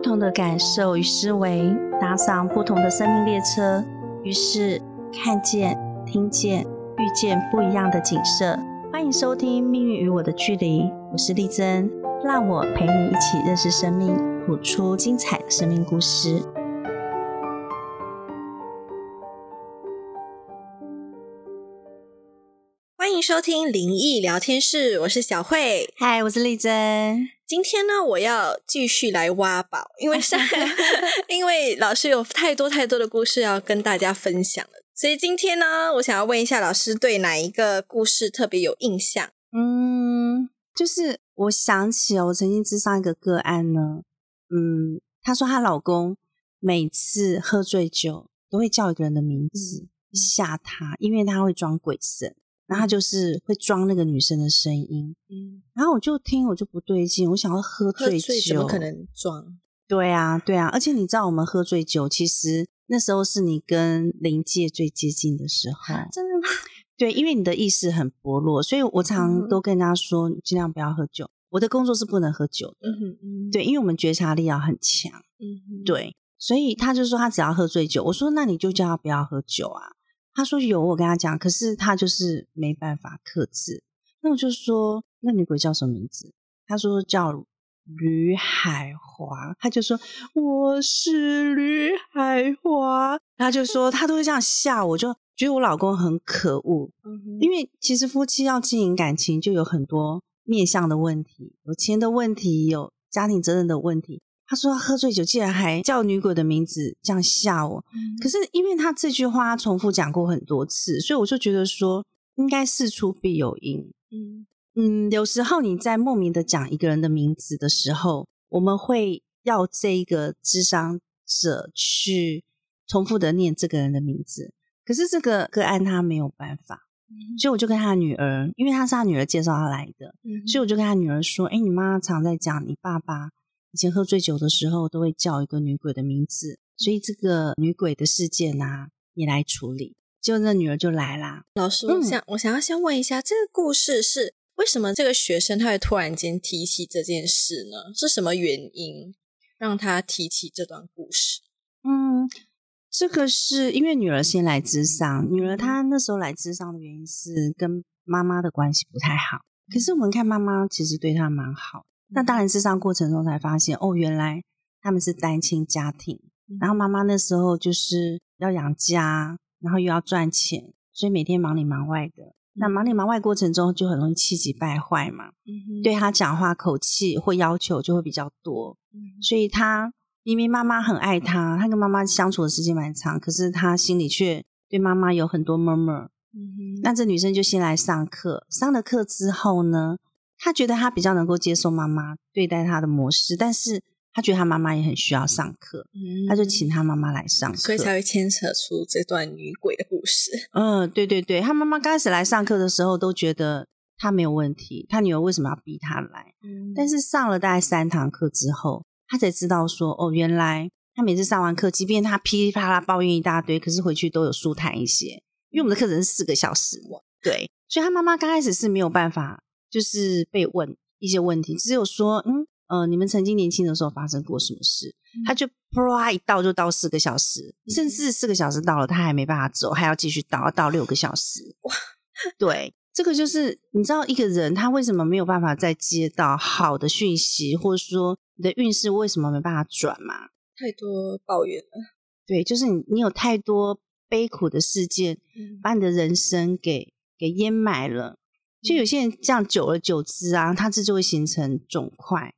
不同的感受与思维，搭上不同的生命列车，于是看见、听见、遇见不一样的景色。欢迎收听《命运与我的距离》，我是丽珍，让我陪你一起认识生命，谱出精彩的生命故事。欢迎收听灵异聊天室，我是小慧。嗨，我是丽珍。今天呢，我要继续来挖宝，因为上 因为老师有太多太多的故事要跟大家分享了，所以今天呢，我想要问一下老师，对哪一个故事特别有印象？嗯，就是我想起我曾经知上一个个案呢，嗯，她说她老公每次喝醉酒都会叫一个人的名字吓她，因为他会装鬼神。然后他就是会装那个女生的声音，嗯，然后我就听，我就不对劲，我想要喝醉酒，怎么可能装？对啊，对啊，而且你知道，我们喝醉酒，其实那时候是你跟灵界最接近的时候，真的吗？对，因为你的意识很薄弱，所以我常都跟大家说，尽量不要喝酒。我的工作是不能喝酒的，嗯嗯，对，因为我们觉察力要很强，嗯，对，所以他就说他只要喝醉酒，我说那你就叫他不要喝酒啊。他说有，我跟他讲，可是他就是没办法克制。那我就说，那女鬼叫什么名字？他说叫吕海华。他就说我是吕海华。他就说他都会这样吓我，就觉得我老公很可恶。因为其实夫妻要经营感情，就有很多面向的问题，有钱的问题，有家庭责任的问题。他说他：“喝醉酒，竟然还叫女鬼的名字，这样吓我。可是因为他这句话重复讲过很多次，所以我就觉得说，应该事出必有因。嗯嗯，有时候你在莫名的讲一个人的名字的时候，我们会要这一个智商者去重复的念这个人的名字。可是这个个案他没有办法，所以我就跟他女儿，因为他是他女儿介绍他来的，所以我就跟他女儿说：，哎，你妈常在讲你爸爸。”以前喝醉酒的时候，都会叫一个女鬼的名字，所以这个女鬼的事件啊，你来处理。就那女儿就来啦。老师，我想我想要先问一下，这个故事是为什么这个学生他会突然间提起这件事呢？是什么原因让他提起这段故事？嗯，这个是因为女儿先来智商，女儿她那时候来智商的原因是跟妈妈的关系不太好，可是我们看妈妈其实对她蛮好。那当然，智商过程中才发现，哦，原来他们是单亲家庭，然后妈妈那时候就是要养家，然后又要赚钱，所以每天忙里忙外的。那忙里忙外过程中，就很容易气急败坏嘛，对他讲话口气或要求就会比较多。所以他明明妈妈很爱他，他跟妈妈相处的时间蛮长，可是他心里却对妈妈有很多 murmur。那这女生就先来上课，上了课之后呢？他觉得他比较能够接受妈妈对待他的模式，但是他觉得他妈妈也很需要上课，他就请他妈妈来上课，所以才会牵扯出这段女鬼的故事。嗯，对对对，他妈妈刚开始来上课的时候都觉得他没有问题，他女儿为什么要逼他来？但是上了大概三堂课之后，他才知道说，哦，原来他每次上完课，即便他噼里啪啦抱怨一大堆，可是回去都有舒坦一些，因为我们的课程是四个小时，对，所以他妈妈刚开始是没有办法。就是被问一些问题，只有说，嗯，呃，你们曾经年轻的时候发生过什么事？他就啪一倒就倒四个小时，甚至四个小时到了，他还没办法走，还要继续倒，要倒六个小时。哇，对，这个就是你知道一个人他为什么没有办法再接到好的讯息，或者说你的运势为什么没办法转嘛？太多抱怨了。对，就是你你有太多悲苦的事件，把你的人生给给淹埋了。就有些人这样久而久之啊，他这就会形成肿块、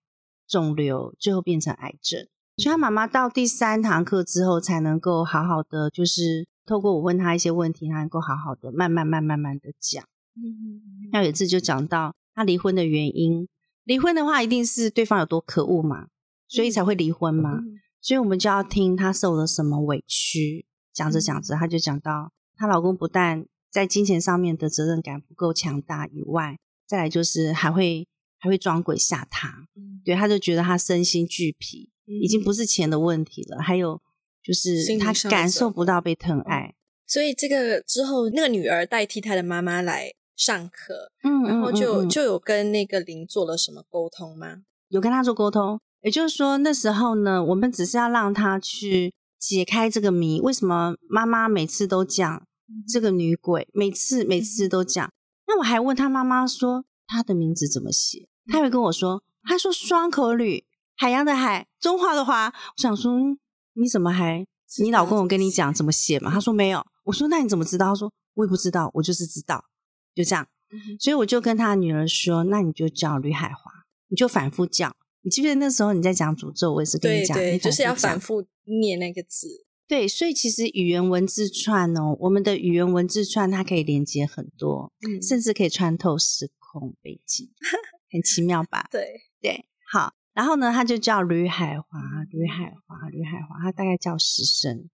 肿瘤，最后变成癌症。所以他妈妈到第三堂课之后，才能够好好的，就是透过我问他一些问题，他能够好好的慢慢、慢、慢慢的讲。嗯那有一次就讲到他离婚的原因，离婚的话一定是对方有多可恶嘛，所以才会离婚嘛。所以我们就要听他受了什么委屈。讲着讲着，他就讲到她老公不但在金钱上面的责任感不够强大以外，再来就是还会还会装鬼吓他，对，他就觉得他身心俱疲，已经不是钱的问题了，还有就是他感受不到被疼爱，所以这个之后，那个女儿代替她的妈妈来上课，嗯，然后就就有跟那个林做了什么沟通吗？有跟他做沟通，也就是说，那时候呢，我们只是要让他去解开这个谜：为什么妈妈每次都讲这个女鬼？每次每次都讲。那我还问他妈妈说，她的名字怎么写？他会跟我说，他说双口吕，海洋的海，中华的华。我想说，你怎么还？你老公有跟你讲怎么写吗？他说没有。我说那你怎么知道？他说我也不知道，我就是知道，就这样。所以我就跟他女儿说，那你就叫吕海华，你就反复叫。你记不记得那时候你在讲诅咒？我也是跟你讲，就是要反复念那个字。对，所以其实语言文字串哦，我们的语言文字串它可以连接很多，甚至可以穿透时空背景，很奇妙吧？对对，好。然后呢，他就叫吕海华，吕海华，吕海华，他大概叫十声。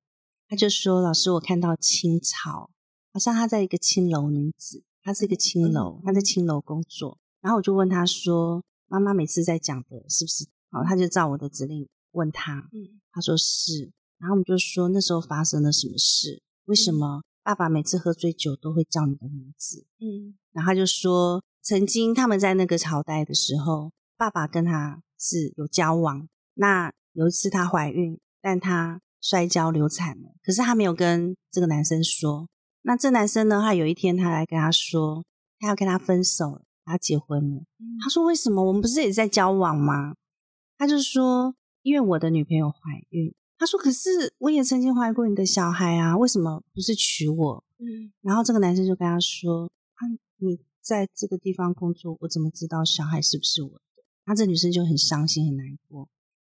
他就说：“老师，我看到清朝，好像他在一个青楼女子，她是一个青楼，她在青楼工作。然后我就问他说：‘妈妈每次在讲的是不是？’好，他就照我的指令问他，嗯，他说是。然后我们就说那时候发生了什么事？为什么爸爸每次喝醉酒都会叫你的名字？嗯，然后他就说，曾经他们在那个朝代的时候，爸爸跟他是有交往。那有一次她怀孕，但她摔跤流产了，可是她没有跟这个男生说。那这男生呢？他有一天他来跟他说，他要跟他分手，他结婚了。他说为什么？我们不是也在交往吗？他就说，因为我的女朋友怀孕。他说：“可是我也曾经怀过你的小孩啊，为什么不是娶我？”嗯，然后这个男生就跟他说：“啊，你在这个地方工作，我怎么知道小孩是不是我的？”那这女生就很伤心很难过。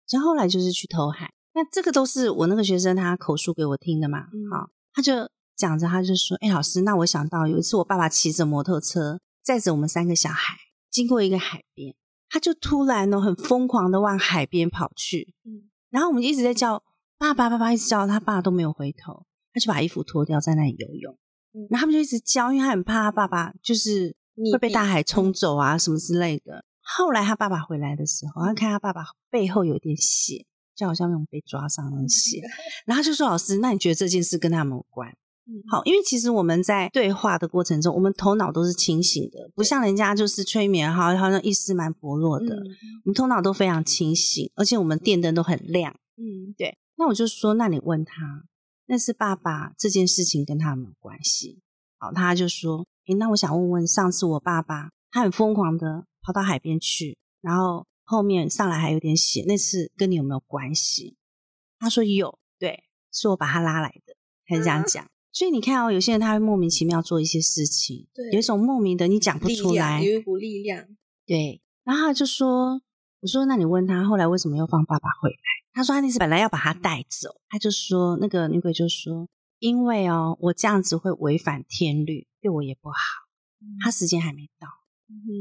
然后后来就是去投海，那这个都是我那个学生他口述给我听的嘛。好，他就讲着，他就说：“哎，老师，那我想到有一次我爸爸骑着摩托车载着我们三个小孩经过一个海边，他就突然呢很疯狂的往海边跑去。嗯，然后我们一直在叫。”爸爸，爸爸一直叫他爸都没有回头，他就把衣服脱掉在那里游泳。然后他们就一直叫，因为他很怕他爸爸就是会被大海冲走啊什么之类的。后来他爸爸回来的时候，他看他爸爸背后有点血，就好像那种被抓伤的血。然后就说：“老师，那你觉得这件事跟他们有关？”好，因为其实我们在对话的过程中，我们头脑都是清醒的，不像人家就是催眠哈，好像意识蛮薄弱的。我们头脑都非常清醒，而且我们电灯都很亮。嗯，对。那我就说，那你问他，那是爸爸这件事情跟他有没有关系。好，他就说，诶，那我想问问，上次我爸爸他很疯狂的跑到海边去，然后后面上来还有点血，那次跟你有没有关系？他说有，对，是我把他拉来的，他是这样讲。所以你看哦，有些人他会莫名其妙做一些事情，对，有一种莫名的你讲不出来，有一股力量，对。然后他就说，我说那你问他后来为什么又放爸爸回来？他说：“他那次本来要把他带走，他就说那个女鬼就说，因为哦，我这样子会违反天律，对我也不好。他时间还没到，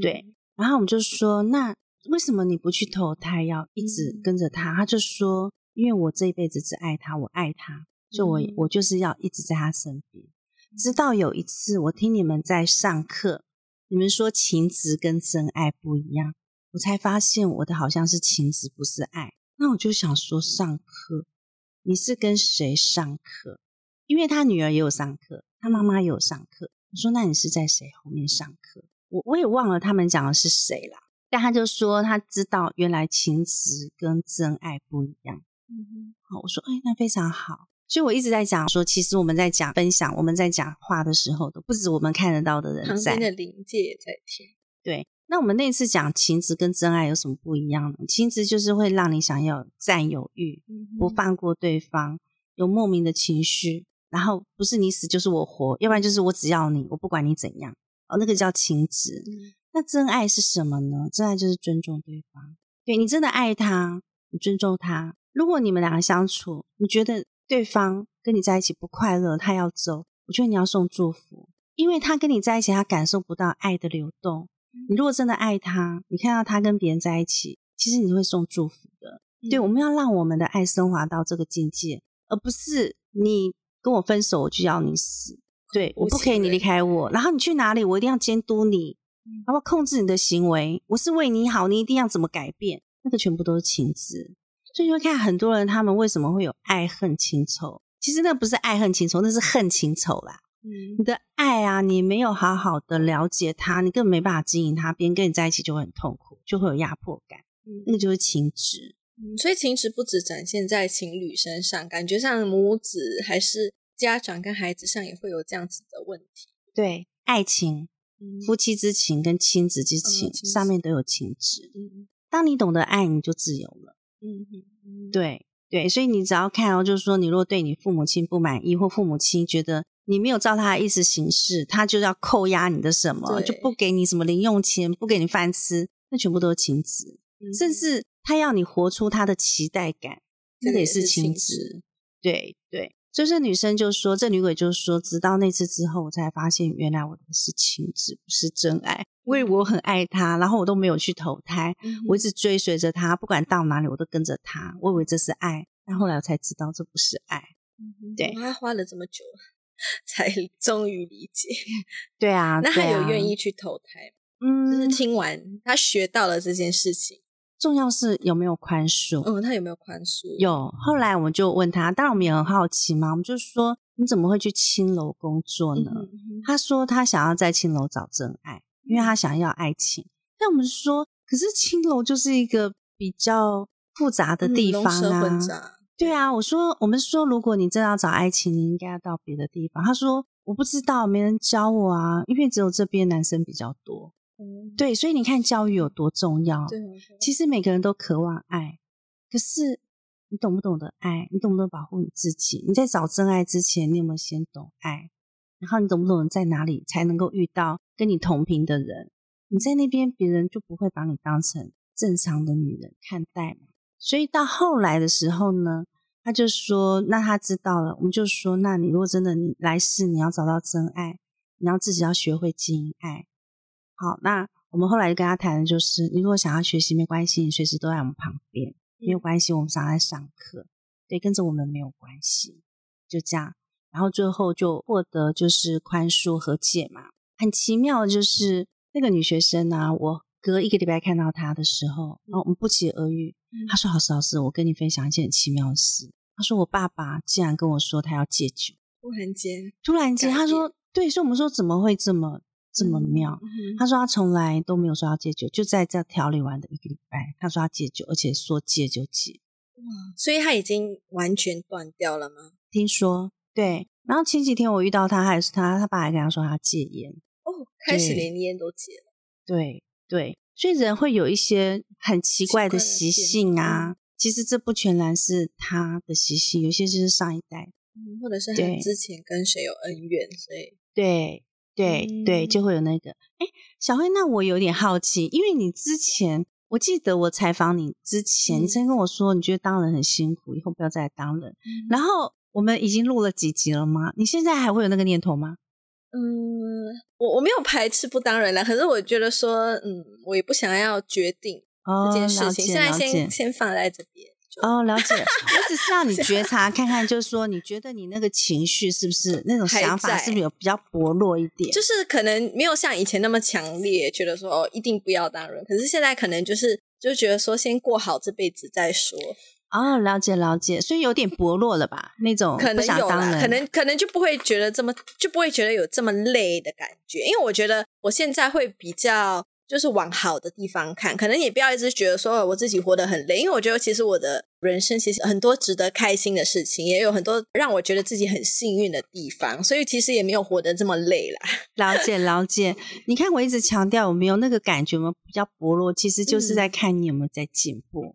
对。然后我们就说，那为什么你不去投胎，要一直跟着他？他就说，因为我这一辈子只爱他，我爱他，就我我就是要一直在他身边。直到有一次，我听你们在上课，你们说情执跟真爱不一样，我才发现我的好像是情执，不是爱。”那我就想说，上课你是跟谁上课？因为他女儿也有上课，他妈妈也有上课。我说，那你是在谁后面上课？我我也忘了他们讲的是谁啦。但他就说他知道，原来情词跟真爱不一样。嗯好，我说，哎，那非常好。所以我一直在讲说，其实我们在讲分享，我们在讲话的时候，都不止我们看得到的人在，旁边的灵界也在听。对。那我们那次讲情执跟真爱有什么不一样呢？情执就是会让你想要占有欲，不放过对方，有莫名的情绪，然后不是你死就是我活，要不然就是我只要你，我不管你怎样，哦，那个叫情执。那真爱是什么呢？真爱就是尊重对方，对你真的爱他，你尊重他。如果你们两个相处，你觉得对方跟你在一起不快乐，他要走，我觉得你要送祝福，因为他跟你在一起，他感受不到爱的流动。你如果真的爱他，你看到他跟别人在一起，其实你会送祝福的。对，我们要让我们的爱升华到这个境界，而不是你跟我分手我就要你死。对，我不可以你离开我，然后你去哪里，我一定要监督你，然后控制你的行为。我是为你好，你一定要怎么改变？那个全部都是情执。所以你会看很多人，他们为什么会有爱恨情仇？其实那不是爱恨情仇，那是恨情仇啦。你的爱啊，你没有好好的了解他，你根本没办法经营他。别人跟你在一起就会很痛苦，就会有压迫感。那个就是情执。所以情执不止展现在情侣身上，感觉上母子还是家长跟孩子上也会有这样子的问题。对，爱情、夫妻之情跟亲子之情上面都有情执。当你懂得爱，你就自由了。嗯嗯，对对，所以你只要看哦，就是说，你如果对你父母亲不满意，或父母亲觉得你没有照他的意思行事，他就要扣押你的什么，就不给你什么零用钱，不给你饭吃，那全部都是情执，甚至。他要你活出他的期待感，这个也是情执。对对，所以这女生就说，这女鬼就说，直到那次之后，我才发现原来我的是情执，不是真爱。因为我很爱他，然后我都没有去投胎，我一直追随着他，不管到哪里我都跟着他。我以为这是爱，但后来我才知道这不是爱。对，他花了这么久 才终于理解。对啊，那他有愿意去投胎嗯，就是听完他学到了这件事情。重要是有没有宽恕？嗯，他有没有宽恕？有。后来我们就问他，当然我们也很好奇嘛，我们就说你怎么会去青楼工作呢？他说他想要在青楼找真爱，因为他想要爱情。但我们说，可是青楼就是一个比较复杂的地方啊。对啊，我说我们说，如果你真要找爱情，你应该要到别的地方。他说我不知道，没人教我啊，因为只有这边男生比较多。对，所以你看教育有多重要。对，其实每个人都渴望爱，可是你懂不懂得爱？你懂不懂保护你自己？你在找真爱之前，你有没有先懂爱？然后你懂不懂在哪里才能够遇到跟你同频的人？你在那边，别人就不会把你当成正常的女人看待嘛。所以到后来的时候呢，他就说：“那他知道了。”我们就说：“那你如果真的你来世你要找到真爱，你要自己要学会经营爱。”好，那我们后来就跟他谈的就是，你如果想要学习没关系，你随时都在我们旁边，没有关系，我们常在上课，对，跟着我们没有关系，就这样，然后最后就获得就是宽恕和解嘛。很奇妙的就是那个女学生呢，我隔一个礼拜看到他的时候，然后我们不期而遇，他说：“老师，老师，我跟你分享一件很奇妙的事。”他说：“我爸爸竟然跟我说他要戒酒。”突然间，突然间，他说：“对。”所以我们说怎么会这么？这么妙，他说他从来都没有说要戒酒，就在这调理完的一个礼拜，他说他戒酒，而且说戒就戒。哇，所以他已经完全断掉了吗？听说对。然后前几天我遇到他，还是他他爸还跟他说他戒烟哦，开始连烟都戒了。对对，所以人会有一些很奇怪的习性啊。其实这不全然是他的习性，有些就是上一代，或者是他之前跟谁有恩怨，所以对。对对，就会有那个。哎，小慧，那我有点好奇，因为你之前，我记得我采访你之前，你曾经跟我说，你觉得当人很辛苦，以后不要再当人。然后我们已经录了几集了吗？你现在还会有那个念头吗？嗯，我我没有排斥不当人了，可是我觉得说，嗯，我也不想要决定这件事情，现在先先放在这边。哦，了解。我只是让你 觉察看看，就是说，你觉得你那个情绪是不是那种想法，是不是有比较薄弱一点？就是可能没有像以前那么强烈，觉得说哦，一定不要当人。可是现在可能就是就觉得说，先过好这辈子再说。哦，了解了解，所以有点薄弱了吧？那种可能有啦，可能可能就不会觉得这么就不会觉得有这么累的感觉，因为我觉得我现在会比较。就是往好的地方看，可能也不要一直觉得说我自己活得很累，因为我觉得其实我的人生其实很多值得开心的事情，也有很多让我觉得自己很幸运的地方，所以其实也没有活得这么累啦。了解了解，你看我一直强调有没有那个感觉吗？比较薄弱，其实就是在看你有没有在进步。嗯，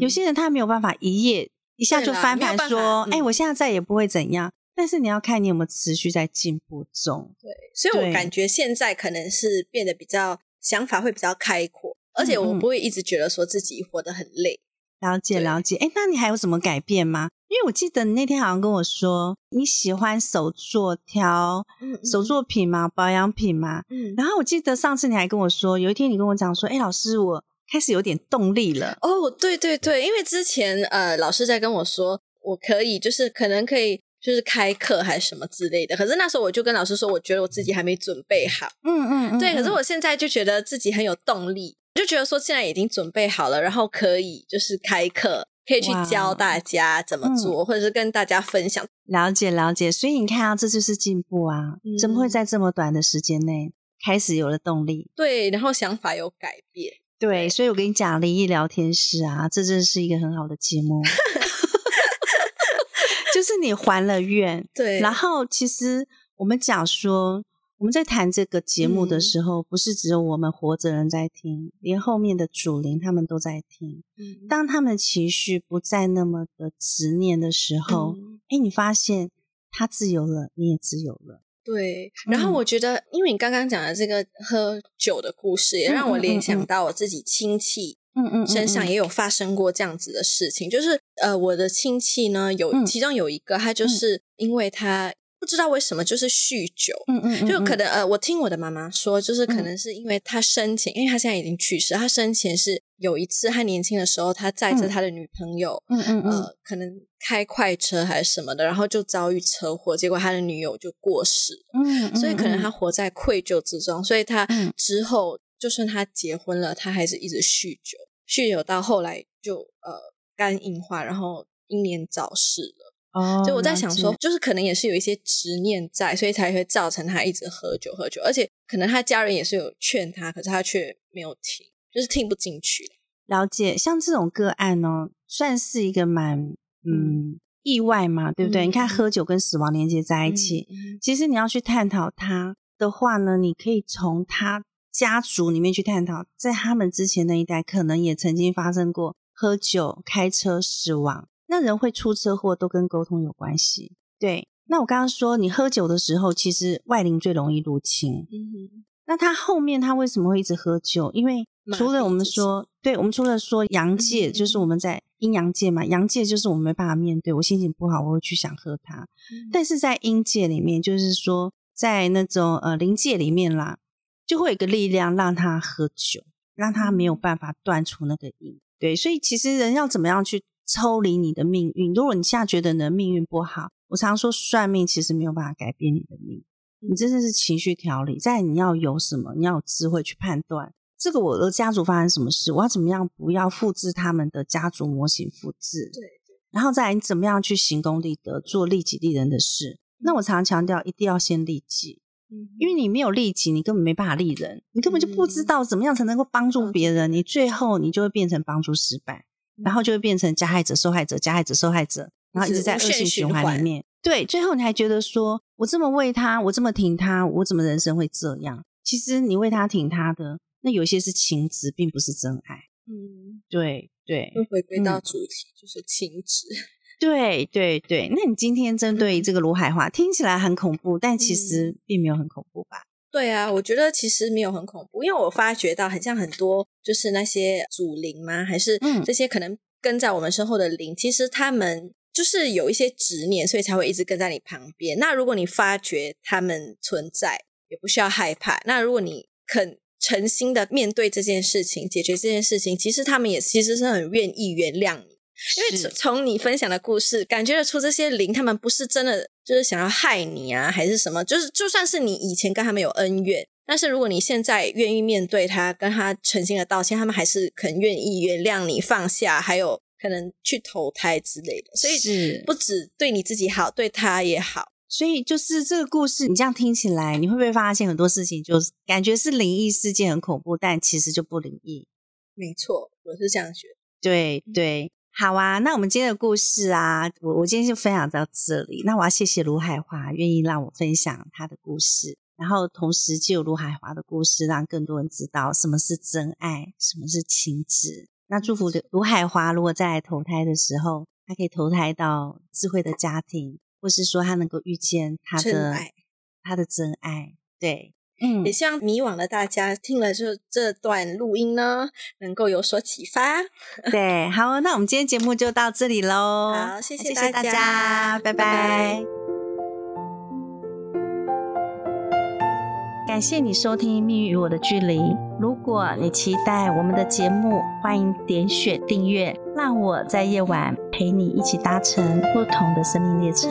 有些人他没有办法一夜一下就翻盘，说哎，我现在再也不会怎样。但是你要看你有没有持续在进步中。对，所以我感觉现在可能是变得比较。想法会比较开阔，而且我不会一直觉得说自己活得很累。了解了解，哎，那你还有什么改变吗？因为我记得你那天好像跟我说你喜欢手作调手作品嘛，保养品嘛。嗯。然后我记得上次你还跟我说，有一天你跟我讲说，哎，老师，我开始有点动力了。哦，对对对，因为之前呃，老师在跟我说，我可以就是可能可以。就是开课还是什么之类的，可是那时候我就跟老师说，我觉得我自己还没准备好。嗯嗯，对。可是我现在就觉得自己很有动力，就觉得说现在已经准备好了，然后可以就是开课，可以去教大家怎么做，或者是跟大家分享。了解了解，所以你看啊，这就是进步啊！怎么会在这么短的时间内开始有了动力？对，然后想法有改变。对，所以我跟你讲，灵异聊天室啊，这真是一个很好的节目。就是你还了愿，对。然后其实我们讲说，我们在谈这个节目的时候，不是只有我们活着人在听，连后面的主灵他们都在听。嗯。当他们情绪不再那么的执念的时候，哎，你发现他自由了，你也自由了。对，然后我觉得，因为你刚刚讲的这个喝酒的故事，也让我联想到我自己亲戚，嗯嗯，身上也有发生过这样子的事情。就是呃，我的亲戚呢，有其中有一个，他就是因为他不知道为什么就是酗酒，嗯嗯，就可能呃，我听我的妈妈说，就是可能是因为他生前，因为他现在已经去世，他生前是有一次他年轻的时候，他载着他的女朋友，嗯嗯嗯，呃，可能。开快车还是什么的，然后就遭遇车祸，结果他的女友就过世。嗯，所以可能他活在愧疚之中，所以他之后就算他结婚了，他还是一直酗酒，酗酒到后来就呃肝硬化，然后英年早逝了。哦，所以我在想说，就是可能也是有一些执念在，所以才会造成他一直喝酒喝酒，而且可能他家人也是有劝他，可是他却没有听，就是听不进去。了解，像这种个案呢，算是一个蛮。嗯，意外嘛，对不对？你看，喝酒跟死亡连接在一起。其实你要去探讨他的话呢，你可以从他家族里面去探讨，在他们之前那一代，可能也曾经发生过喝酒、开车死亡。那人会出车祸，都跟沟通有关系。对，那我刚刚说，你喝酒的时候，其实外灵最容易入侵。嗯那他后面他为什么会一直喝酒？因为除了我们说，对我们除了说阳界，就是我们在阴阳界嘛，阳界就是我们没办法面对，我心情不好，我会去想喝它。但是在阴界里面，就是说在那种呃灵界里面啦，就会有一个力量让他喝酒，让他没有办法断除那个瘾。对，所以其实人要怎么样去抽离你的命运？如果你现在觉得你的命运不好，我常说算命其实没有办法改变你的命。你真的是情绪调理，在你要有什么，你要有智慧去判断这个我的家族发生什么事，我要怎么样不要复制他们的家族模型复制？对，然后再来你怎么样去行功立德，做利己利人的事？那我常常强调，一定要先利己，因为你没有利己，你根本没办法利人，你根本就不知道怎么样才能够帮助别人，你最后你就会变成帮助失败，然后就会变成加害者、受害者、加害者、受害者，然后一直在恶性循环里面。对，最后你还觉得说，我这么为他，我这么挺他，我怎么人生会这样？其实你为他挺他的，那有些是情执，并不是真爱。嗯，对对，又回归到主题，就是情执。对对对，那你今天针对这个卢海华，听起来很恐怖，但其实并没有很恐怖吧？对啊，我觉得其实没有很恐怖，因为我发觉到很像很多，就是那些祖灵吗？还是这些可能跟在我们身后的灵，其实他们。就是有一些执念，所以才会一直跟在你旁边。那如果你发觉他们存在，也不需要害怕。那如果你肯诚心的面对这件事情，解决这件事情，其实他们也其实是很愿意原谅你。因为从你分享的故事，感觉得出这些灵，他们不是真的就是想要害你啊，还是什么？就是就算是你以前跟他们有恩怨，但是如果你现在愿意面对他，跟他诚心的道歉，他们还是肯愿意原谅你，放下，还有。可能去投胎之类的，所以是不止对你自己好，对他也好。所以就是这个故事，你这样听起来，你会不会发现很多事情就是感觉是灵异事件很恐怖，但其实就不灵异？没错，我是这样觉得。对对，好啊。那我们今天的故事啊，我我今天就分享到这里。那我要谢谢卢海华愿意让我分享他的故事，然后同时借由卢海华的故事，让更多人知道什么是真爱，什么是情执。那祝福卢海华，如果再来投胎的时候，他可以投胎到智慧的家庭，或是说他能够遇见他的他的真爱。对，嗯，也希望迷惘的大家听了这这段录音呢，能够有所启发。对，好，那我们今天节目就到这里喽。好，谢谢大家，拜拜。感谢你收听《命运与我的距离》。如果你期待我们的节目，欢迎点选订阅，让我在夜晚陪你一起搭乘不同的生命列车。